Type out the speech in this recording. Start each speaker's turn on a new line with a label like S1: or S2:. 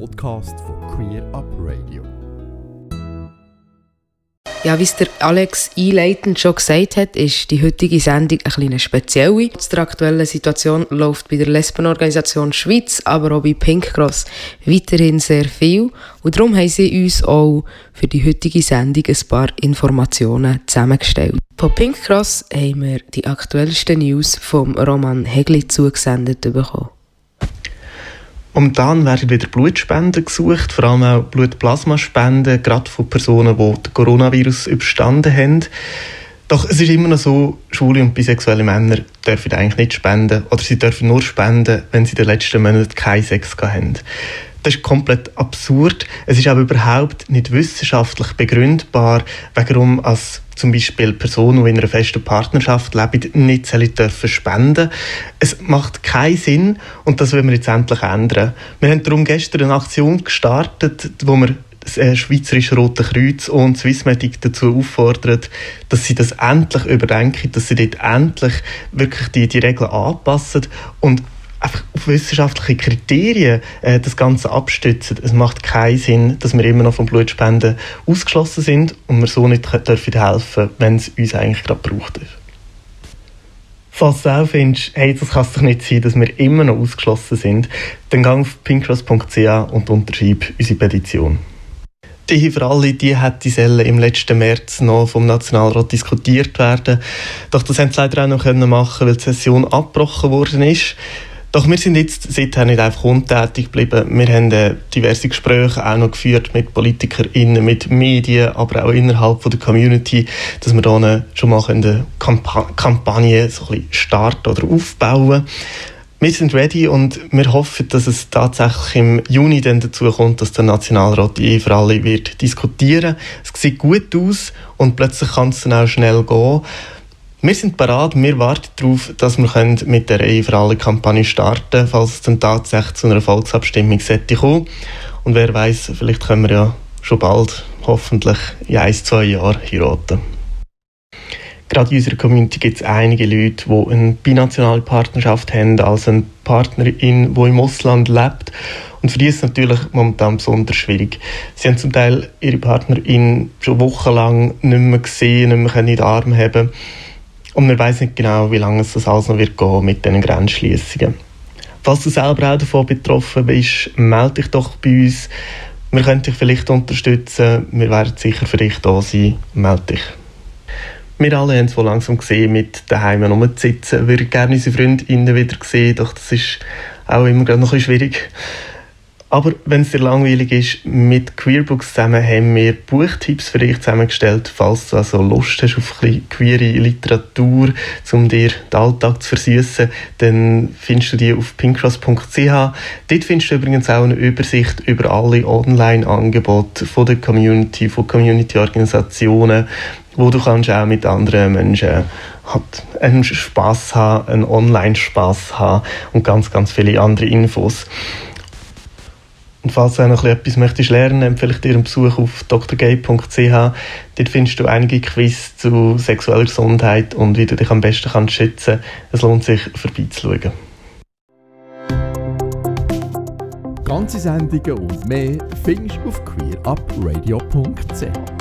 S1: Podcast von Queer Up Radio.
S2: Ja, wie es der Alex einleitend schon gesagt hat, ist die heutige Sendung ein bisschen speziell. Zu der aktuellen Situation läuft bei der Lesbenorganisation Schweiz, aber auch bei Pink Cross weiterhin sehr viel. Und darum haben sie uns auch für die heutige Sendung ein paar Informationen zusammengestellt. Von Pink Cross haben wir die aktuellsten News vom Roman Hegli zugesendet bekommen.
S3: Momentan werden wieder Blutspenden gesucht, vor allem auch Blutplasmaspenden, gerade von Personen, die den Coronavirus überstanden haben. Doch es ist immer noch so, schwule und bisexuelle Männer dürfen eigentlich nicht spenden oder sie dürfen nur spenden, wenn sie in den letzten Monaten keinen Sex haben. Das ist komplett absurd. Es ist aber überhaupt nicht wissenschaftlich begründbar, warum als zum Beispiel Personen, die in einer festen Partnerschaft leben, nicht dürfen spenden. Es macht keinen Sinn und das wollen wir jetzt endlich ändern. Wir haben darum gestern eine Aktion gestartet, wo wir das äh, Schweizerische Rote Kreuz und Swissmedic dazu auffordern, dass sie das endlich überdenken, dass sie dort endlich wirklich die, die Regeln anpassen und einfach auf wissenschaftliche Kriterien äh, das Ganze abstützen. Es macht keinen Sinn, dass wir immer noch vom Blutspenden ausgeschlossen sind und wir so nicht dürfen helfen, wenn es uns eigentlich gerade braucht. Falls du auch findest, hey, das kann doch nicht sein, dass wir immer noch ausgeschlossen sind, dann geh auf pinkcross.ch und unterschreib unsere Petition. Die für alle, die hätte sollen im letzten März noch vom Nationalrat diskutiert werden. Doch das haben sie leider auch noch machen weil die Session abgebrochen worden ist. Doch wir sind jetzt seither nicht einfach untätig geblieben. Wir haben äh, diverse Gespräche auch noch geführt mit PolitikerInnen, mit Medien, aber auch innerhalb von der Community, dass wir da schon mal eine Kampa Kampagne so ein bisschen starten oder aufbauen wir sind ready und wir hoffen, dass es tatsächlich im Juni dann dazu kommt, dass der Nationalrat die Ehe für alle wird diskutieren. Es sieht gut aus und plötzlich kann es dann auch schnell gehen. Wir sind bereit, wir warten darauf, dass wir mit der Ehe für alle Kampagne starten falls es dann tatsächlich zu einer Volksabstimmung sollte. Und wer weiß, vielleicht können wir ja schon bald, hoffentlich in ein, zwei Jahren heiraten. Gerade in unserer Community gibt es einige Leute, die eine binationale Partnerschaft haben, also eine Partnerin, die im Ausland lebt. Und für die ist es natürlich momentan besonders schwierig. Sie haben zum Teil ihre Partnerin schon wochenlang nicht mehr gesehen, nicht mehr in den Arm haben und man weiß nicht genau, wie lange es das alles noch wird gehen mit diesen Grenzschließungen. Falls du selber auch davon betroffen bist, melde dich doch bei uns. Wir können dich vielleicht unterstützen. Wir werden sicher für dich da sein. Melde dich. Wir alle haben es wohl langsam gesehen, mit daheim rumzusitzen. Wir würden gerne unsere Freundinnen wieder sehen, doch das ist auch immer noch ein bisschen schwierig. Aber wenn es dir langweilig ist, mit Queerbooks zusammen haben wir Buchtipps für dich zusammengestellt, falls du also Lust hast auf ein queere Literatur, um dir den Alltag zu versüßen, dann findest du die auf pinkcross.ch. Dort findest du übrigens auch eine Übersicht über alle Online-Angebote von der Community, von Community-Organisationen, wo du kannst auch mit anderen Menschen hat einen Spaß haben, einen Online-Spaß haben und ganz, ganz viele andere Infos. Und falls du auch noch etwas möchtest lernen, empfehle ich dir einen Besuch auf drgay.ch. Dort findest du einige Quiz zu sexueller Gesundheit und wie du dich am besten kannst schützen kannst. Es lohnt sich, vorbeizuschauen.
S1: Ganze Sendungen und mehr findest du auf queerupradio.ch.